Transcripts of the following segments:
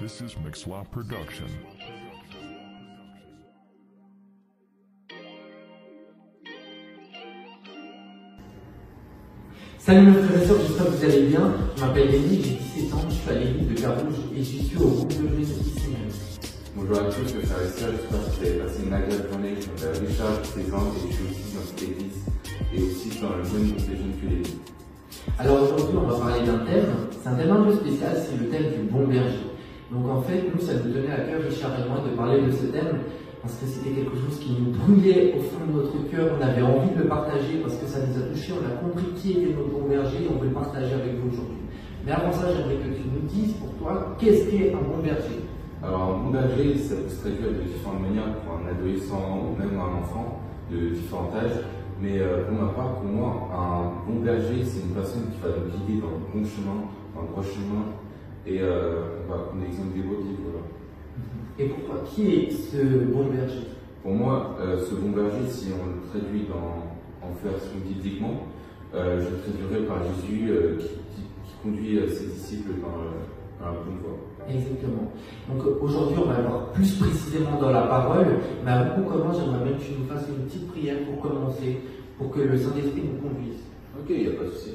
This is Mixlop Production. Salut mes frères et sœurs, j'espère que vous allez bien. Je m'appelle Denis, j'ai 17 ans, je suis à l'église de Carouge et je suis au groupe de Jésus ici même. Bonjour à tous, mes frères et sœurs, j'espère que vous avez passé une agréable journée. Je m'appelle Richard, j'ai 16 ans et je suis aussi dans cette église et aussi dans le même groupe de jeunes que filles. Alors aujourd'hui, on va parler d'un thème. C'est un thème un peu spécial, c'est le thème du bon berger. Donc en fait, nous, ça nous tenait à cœur, Richard et moi, de parler de ce thème parce que c'était quelque chose qui nous brûlait au fond de notre cœur. On avait envie de le partager parce que ça nous a touchés. On a compris qui était notre bon berger et on veut le partager avec vous aujourd'hui. Mais avant ça, j'aimerais que tu nous dises pour toi, qu'est-ce qu'est un bon berger? Alors, un bon berger, ça peut se traduire de différentes manières pour un adolescent ou même un enfant de différents âges. Mais euh, pour ma part, pour moi, un bon berger, c'est une personne qui va nous guider dans le bon chemin, dans le droit chemin. Et euh, on va prendre l'exemple des brebis, voilà. Et pour toi, qui est ce bon berger? Pour moi, euh, ce bon berger, si on le traduit dans, en version bibliquement, euh, je le traduirais par Jésus qui, qui- qui conduit ses disciples dans la bonne voie. Exactement. Donc aujourd'hui, on va voir plus précisément dans la parole. Mais avant qu'on commence, j'aimerais bien que tu nous fasses une petite prière pour commencer, pour que le Saint-Esprit nous conduise. Ok, il n'y a pas de souci.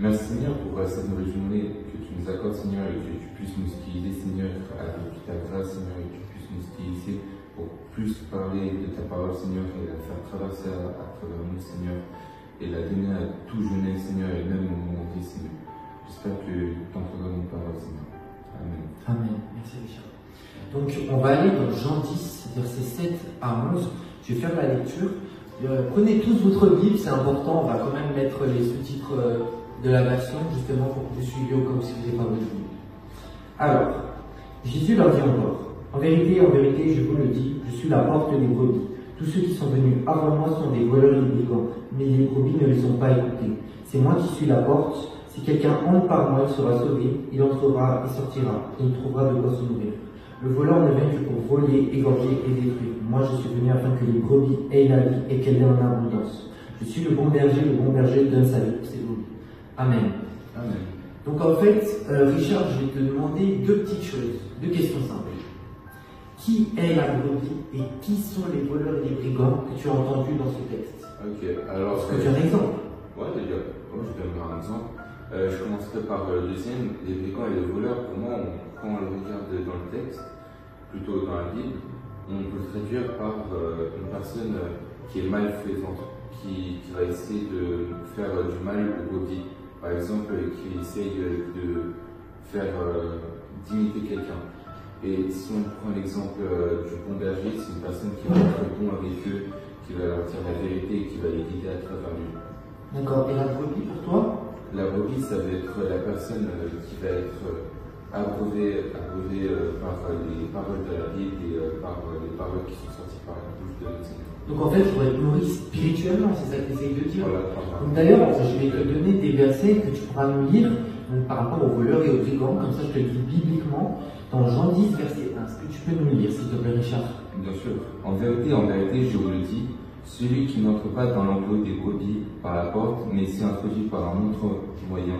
Merci Seigneur pour euh, cette nouvelle journée que tu nous accordes Seigneur et que tu puisses nous utiliser Seigneur avec ta grâce Seigneur et que tu puisses nous utiliser pour plus parler de ta parole Seigneur et la faire traverser à, travers nous Seigneur et la donner à tout jeune Seigneur et même au monde Seigneur. J'espère que tu entreras dans nos paroles Seigneur. Amen. Amen. Merci Richard. Donc on va aller dans Jean 10, versets 7 à 11. Je vais faire la lecture. Euh, prenez tous votre Bible, c'est important. On va quand même mettre les sous-titres euh, de la version justement pour que vous suiviez comme si vous n'avez pas votre Bible. Alors, Jésus leur dit encore En vérité, en vérité, je vous le dis, je suis la porte des brebis. Tous ceux qui sont venus avant moi sont des voleurs et des brigands, mais les brebis ne les ont pas écoutés. C'est moi qui suis la porte. Si quelqu'un entre par moi, il sera sauvé, il entrera et sortira, et il trouvera de quoi se nourrir. Le voleur ne vient que pour voler, égorger et détruire. Moi, je suis venu afin que les brebis aient la vie et qu'elle ait en abondance. Je suis le bon berger, le bon berger donne sa vie. Amen. Amen. Donc en fait, euh, Richard, je vais te demander deux petites choses, deux questions simples. Qui est la brebis et qui sont les voleurs et les brigands que tu as entendus dans ce texte Ok, alors. Est-ce que tu as un exemple Ouais, déjà, ouais, je donnerai un exemple. Euh, je commencerai par le deuxième, les brigands et les voleurs. Pour moi, on, quand on le regarde dans le texte, plutôt dans la Bible, on peut le traduire par euh, une personne qui est malfaisante, qui, qui va essayer de faire du mal aux brebis. Par exemple, qui essaye de faire euh, d'imiter quelqu'un. Et si on prend l'exemple euh, du bon berger, c'est une personne qui va être bon avec eux, qui va leur dire la vérité et qui va les guider à travers lui. D'accord. Et la brebis pour toi? La brebis, ça va être la personne euh, qui va être euh, abreuvée, abreuvée par les paroles de la Bible et par les paroles qui sont sorties par la bouche de Seigneur. Donc en fait, il faut être nourri spirituellement, c'est ça que tu essayes de dire Donc d'ailleurs, je vais te donner des versets que tu pourras nous lire donc, par rapport aux voleurs et aux brigands, comme ça je te le dis bibliquement, dans Jean 10, verset 1. Est-ce que tu peux nous le lire, s'il te plaît, Richard? Bien sûr. En vérité, en vérité, je vous le dis, celui qui n'entre pas dans l'enclos des brebis par la porte, mais s'y introduit par un autre moyen,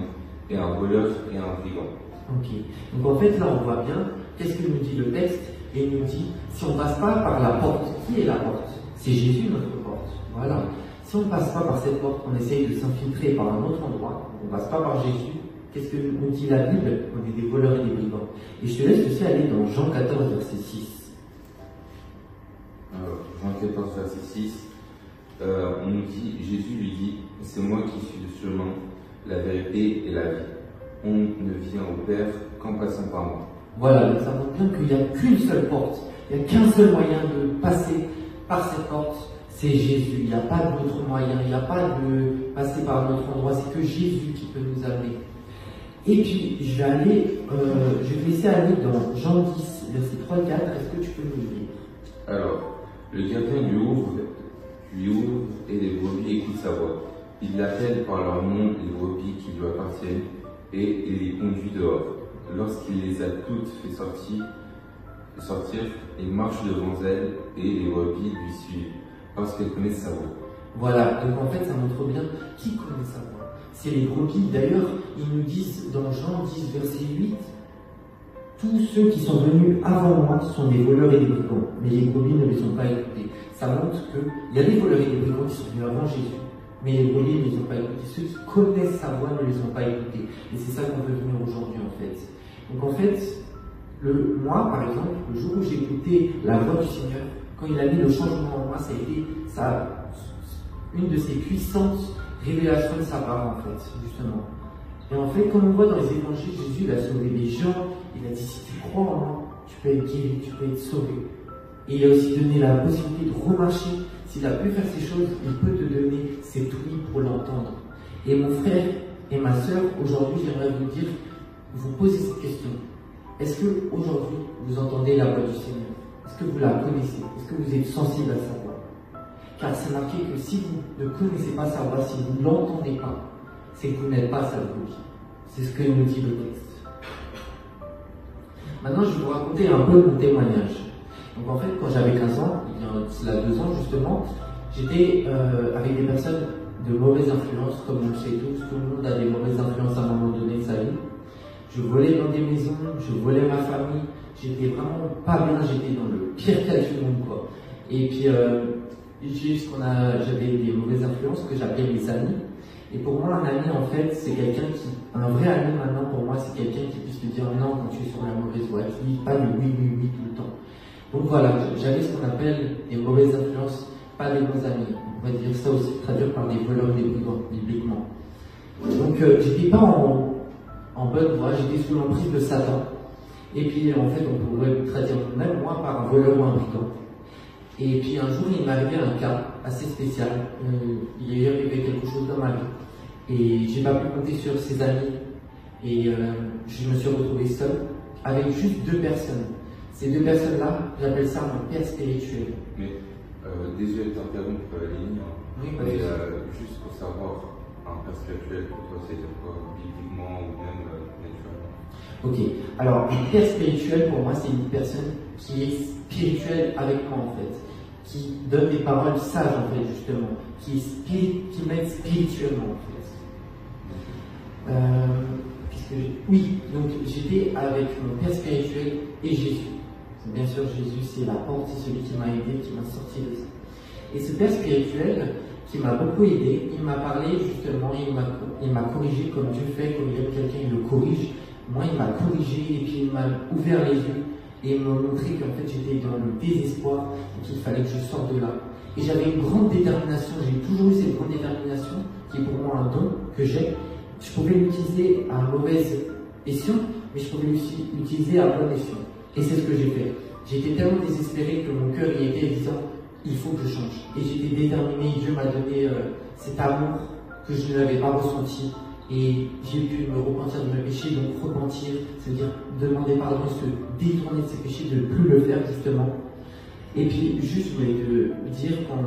est un voleur et un brigand. Ok. Donc en fait, là, on voit bien qu'est-ce que nous dit le texte, et il nous dit si on passe pas par la porte, qui est la porte? C'est Jésus notre porte. Voilà. Si on passe pas par cette porte, on essaye de s'infiltrer par un autre endroit, on passe pas par Jésus. Qu'est-ce que nous dit la Bible On est des voleurs et des brigands. Et je te laisse aussi aller dans Jean 14, verset 6. Alors, Jean 14, verset 6, euh, on nous dit, Jésus lui dit, c'est moi qui suis le chemin, la vérité et la vie. On ne vient au Père qu'en passant par moi. Voilà, donc ça montre bien qu'il n'y a qu'une seule porte, il n'y a qu'un seul moyen de passer par cette porte, c'est Jésus. Il n'y a pas d'autre moyen, il n'y a pas de passer par un autre endroit, c'est que Jésus qui peut nous amener. Et puis, je vais aller, euh, je vais laisser aller dans Jean 10, verset 3 4, est-ce que tu peux nous lire? Alors, le gardien lui ouvre, lui ouvre et les brebis écoutent sa voix. Il l'appelle par leur nom les brebis qui lui appartiennent et il les conduit dehors. Lorsqu'il les a toutes fait sortir, sortir, il marche devant elles et les brebis lui suivent parce qu'elles connaissent sa voix. Voilà, donc en fait, ça montre bien qui connaît sa voix. C'est les brebis. D'ailleurs, ils nous disent dans Jean 10, verset 8, tous ceux qui sont venus avant moi sont des voleurs et des brigands, mais les brebis ne les ont pas écoutés. Ça montre qu'il y a des voleurs et des brigands qui sont venus avant Jésus, mais les brebis ne les ont pas écoutés. Ceux qui connaissent sa voix ne les ont pas écoutés. Et c'est ça qu'on veut venir aujourd'hui en fait. Donc en fait, le, moi par exemple, le jour où j'ai écouté la voix du Seigneur, quand il a mis le changement en moi, ça a été ça, une de ses puissantes révélations de sa part en fait, justement. Et en fait, comme on voit dans les évangiles, Jésus il a sauvé des gens, il a dit si tu crois en moi, tu peux être guéri, tu peux être sauvé. Et il a aussi donné la possibilité de remarcher. S'il a pu faire ces choses, il peut te donner cette oui pour l'entendre. Et mon frère et ma soeur, aujourd'hui, j'aimerais vous dire, vous poser cette question. Est-ce que aujourd'hui vous entendez la voix du Seigneur? Est-ce que vous la connaissez? Est-ce que vous êtes sensible à sa voix? Car c'est marqué que si vous ne connaissez pas sa voix, si vous ne l'entendez pas, c'est que vous n'êtes pas sa vie. C'est ce que nous dit le texte. Maintenant, je vais vous raconter un peu mon témoignage. Donc en fait, quand j'avais 15 ans, il y a deux ans justement, j'étais euh, avec des personnes de mauvaise influence, comme on le sait tous, tout le monde a des mauvaises influences Je volais dans des maisons, je volais ma famille, j'étais vraiment pas bien, j'étais dans le pire cas du monde quoi. Et puis euh, qu'on a, j'avais des mauvaises influences que j'appelais mes amis. Et pour moi, un ami, en fait, c'est quelqu'un qui, un vrai ami maintenant, pour moi, c'est quelqu'un qui puisse te dire non quand tu es sur la mauvaise voie, qui dit pas le oui, oui, oui tout le temps. Donc voilà, j'avais ce qu'on appelle des mauvaises influences, pas des bons amis. On va dire ça aussi traduire par des voleurs des brigands, bibliquement. Donc euh, j'étais pas en, en bonne voie, j'étais sous l'emprise de Satan. Et puis en fait, on pourrait traduire même moi par un voleur ou un brigand. Et puis un jour, il m'est arrivé un cas assez spécial. Euh, il y a eu quelque chose dans ma vie. Et j'ai pas pu compter sur ses amis. Et euh, je me suis retrouvé seul avec juste deux personnes. Ces deux personnes-là, j'appelle ça mon père spirituel. Mais euh, désolé de t'interrompre, Aline. Oui, pas mais juste pour savoir, un père spirituel pour toi, c'est quoi bibliquement ou même euh, naturellement Ok, alors un père spirituel pour moi c'est une personne qui est spirituelle avec moi en fait, qui donne des paroles sages en fait justement, qui, qui m'aide spirituellement en fait. Euh, que oui, donc j'étais avec mon père spirituel et Jésus. Bien sûr Jésus c'est la porte, c'est celui qui m'a aidé, qui m'a sorti de ça. Et ce père spirituel qui m'a beaucoup aidé, il m'a parlé justement, il m'a, corrigé comme Dieu fait, comme il aime quelqu'un, il le corrige. Moi, il m'a corrigé et puis il m'a ouvert les yeux et m'a montré qu'en fait j'étais dans le désespoir et qu'il fallait que je sorte de là. Et j'avais une grande détermination, j'ai toujours eu cette grande détermination qui est pour moi un don que j'ai. Je pouvais l'utiliser à mauvaise escient, mais je pouvais aussi l'utiliser à bon escient. Et c'est ce que j'ai fait. J'étais tellement désespéré que mon cœur y était disant il faut que je change. Et j'étais déterminé, Dieu m'a donné euh, cet amour que je n'avais pas ressenti. Et j'ai pu me repentir de mes péchés, donc repentir, c'est-à-dire demander pardon, se détourner de ses péchés, de ne plus le faire justement. Et puis juste, je voulais te dire quand,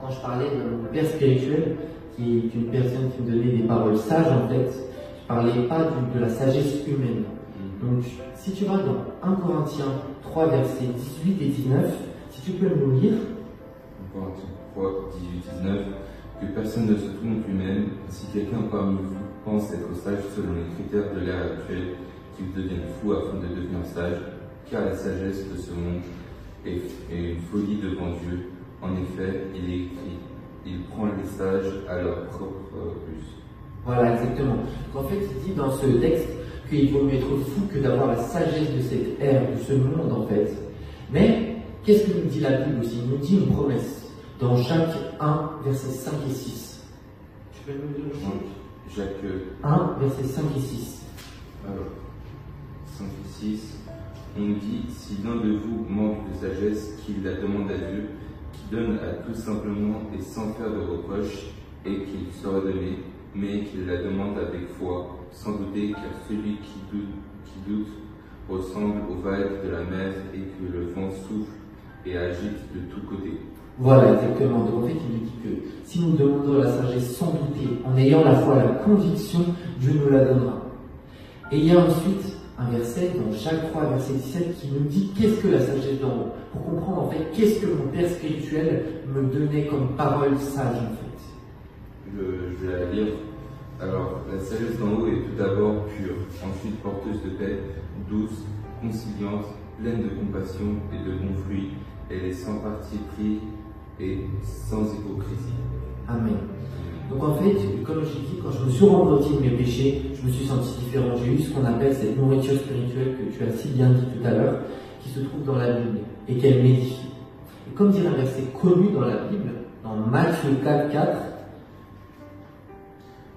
quand je parlais de mon père spirituel, qui est une personne qui me donnait des paroles sages en fait, je parlais pas du- de la sagesse humaine. Donc, si tu vas dans 1 Corinthiens 3, versets 18 et 19, si tu peux nous lire, Corinthiens 3, 18, 19, que personne ne se trompe lui-même, si quelqu'un parmi vous pense être sage selon les critères de l'ère actuelle, qu'il devienne fou afin de devenir sage, car la sagesse de ce monde est, est une folie devant Dieu. En effet, il est écrit, il prend les sages à leur propre ruse. Voilà, exactement. En fait, il dit dans ce texte qu'il vaut mieux être fou que d'avoir la sagesse de cette ère, de ce monde, en fait. Mais, qu'est-ce que nous dit la Bible aussi? Il nous dit une promesse dans Jacques 1, versets 5 et 6. Tu peux nous lire le Jacques 1, versets 5 et 6. Alors, 5 et 6, on dit Si l'un de vous manque de sagesse, qu'il la demande à Dieu, qui donne à tout simplement et sans faire de reproche, et qu'il sera donné, mais qu'il la demande avec foi, sans douter, car celui qui doute, qui doute ressemble aux vagues de la mer et que le vent souffle et agite de tous côtés. Voilà, exactement. Donc en fait, il nous dit que si nous demandons la sagesse sans douter, en ayant la foi, la conviction, Dieu nous la donnera. Et il y a ensuite un verset dans Jacques 3, verset 17, qui nous dit qu'est-ce que la sagesse d'en haut, pour comprendre en fait qu'est-ce que mon Père spirituel me donnait comme parole sage en fait. Je, je vais la lire. Alors, la sagesse d'en haut est tout d'abord pure, ensuite porteuse de paix, douce, conciliante, pleine de compassion et de bons fruits. Elle est sans parti pris et sans hypocrisie. Amen. Donc en fait, comme je dit, quand je me suis repenti de mes péchés, je me suis senti différent. J'ai eu ce qu'on appelle cette nourriture spirituelle que tu as si bien dit tout à l'heure, qui se trouve dans la Bible et qu'elle m'édifie. Et comme dit un verset connu dans la Bible, dans Matthieu 4, 4,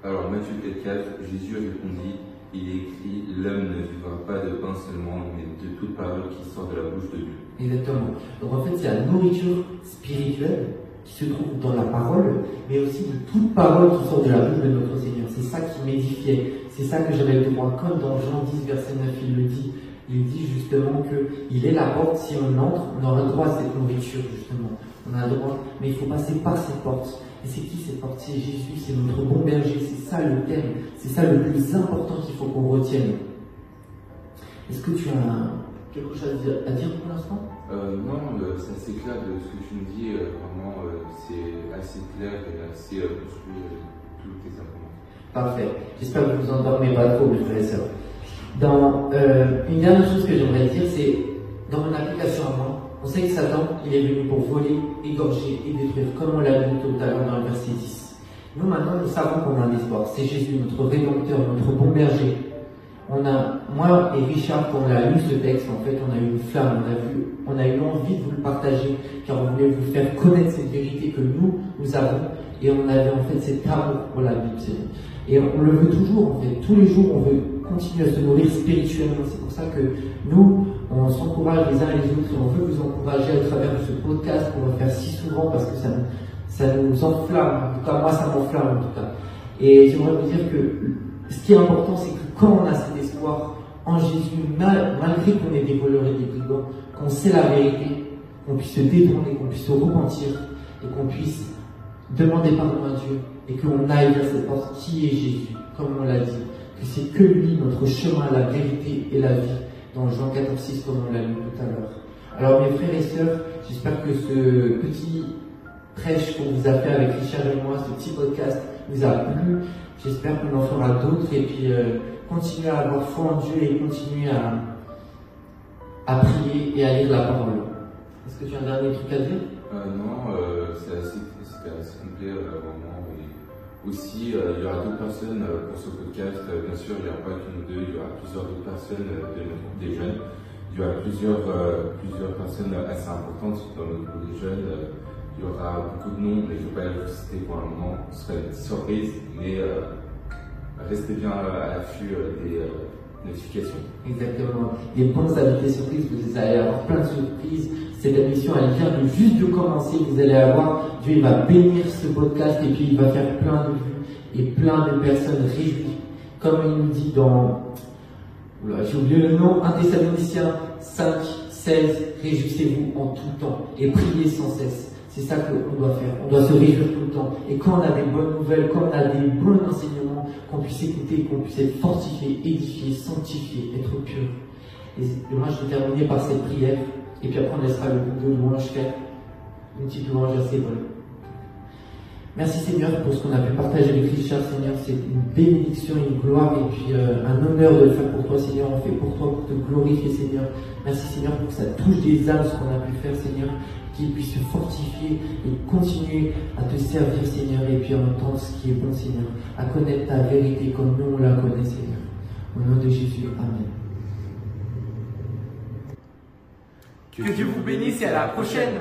Alors Matthieu 4, Jésus répondit, il est écrit, l'homme ne vivra pas de pain seulement, mais de toute parole qui sort de la bouche de Dieu. Exactement. Donc en fait, c'est la nourriture spirituelle qui se trouve dans la parole, mais aussi de toute parole qui sort de la bouche de notre Seigneur. C'est ça qui m'édifiait. C'est ça que j'avais le droit. Comme dans Jean 10, verset 9, il le dit. Il dit justement que il est la porte. Si on entre, on aura le droit à cette nourriture, justement. On a droit, mais il faut passer par ces portes. Et c'est qui ces portes? C'est Jésus, c'est notre bon berger. C'est ça le thème. C'est ça le plus important qu'il faut qu'on retienne. Est-ce que tu as quelque chose à dire, pour l'instant? Euh, non, euh, c'est assez clair de ce que tu me dis. euh, vraiment, euh, c'est assez clair et assez euh, construit tous tes arguments. Parfait. J'espère que vous endormez pas trop, mes frères et sœurs. Dans, une dernière chose que j'aimerais dire, c'est dans mon application à moi, on sait que Satan, il est venu pour voler, égorger et détruire, comme on l'a vu tout à l'heure dans le verset 10. Nous, maintenant, nous savons qu'on a un espoir. C'est Jésus, notre rédempteur, notre bon berger. On a, moi et Richard, quand on a lu ce texte, en fait, on a eu une flamme, on a vu, on a eu envie de vous le partager, car on voulait vous faire connaître cette vérité que nous, nous avons, et on avait en fait cet amour pour la Bible. Et on le veut toujours, en fait. Tous les jours, on veut continuer à se nourrir spirituellement. C'est pour ça que nous, on s'encourage les uns et les autres, et on veut vous encourager à travers ce podcast qu'on va faire si souvent, parce que ça ça nous enflamme. En tout cas, moi, ça m'enflamme, en tout cas. Et j'aimerais vous dire que ce qui est important, c'est que quand on a cet espoir en Jésus, mal- malgré qu'on ait des voleurs et des brigands, qu'on sait la vérité, qu'on puisse se détourner, qu'on puisse se repentir et qu'on puisse demander pardon à Dieu et qu'on aille vers cette porte qui est Jésus, comme on l'a dit, que c'est que lui notre chemin, la vérité et la vie, dans Jean 14, 6, comme on l'a lu tout à l'heure. Alors mes frères et sœurs, j'espère que ce petit prêche qu'on vous a fait avec Richard et moi, ce petit podcast vous a plu. J'espère qu'on en fera d'autres et puis euh, continuer à avoir foi en Dieu et continuer à, à prier et à lire la parole. Est-ce que tu as un dernier truc à dire? Euh, non, euh, c'est assez, complet vraiment. Aussi, il y aura d'autres personnes pour ce podcast. Bien sûr, il n'y aura pas que nous deux, il y aura plusieurs autres personnes de notre groupe des jeunes. Il y aura plusieurs, plusieurs personnes assez importantes dans notre groupe des jeunes. Il y aura beaucoup de noms, mais je ne vais pas les citer pour le moment. Ce sera une petite surprise, mais euh, restez bien à l'affût euh, des euh, notifications. Exactement. Les bons invités surprises, vous allez avoir plein de surprises. Cette émission, elle vient de juste de commencer. Vous allez avoir, Dieu il va bénir ce podcast et puis il va faire plein de vues et plein de personnes réjouies. Comme il nous dit dans, j'ai oublié le nom, 1 Thessaloniciens 5, 16, réjouissez-vous en tout temps et priez sans cesse. C'est ça qu'on doit faire. On doit se réjouir tout le temps. Et quand on a des bonnes nouvelles, quand on a des bons enseignements, qu'on puisse écouter, qu'on puisse être fortifié, édifié, sanctifié, être pur. Et moi, je vais terminer par cette prière. Et puis après, on laissera le groupe de louange faire une petite louange assez bonne. Merci Seigneur pour ce qu'on a pu partager avec Richard, Seigneur. C'est une bénédiction, une gloire et puis euh, un honneur de le faire pour toi, Seigneur. On fait pour toi, pour te glorifier, Seigneur. Merci Seigneur pour que ça touche des âmes, ce qu'on a pu faire, Seigneur. Qu'ils puissent se fortifier et continuer à te servir, Seigneur, et puis à entendre ce qui est bon, Seigneur. À connaître ta vérité comme nous on la connaît, Seigneur. Au nom de Jésus, Amen. Que Dieu vous bénisse et à la prochaine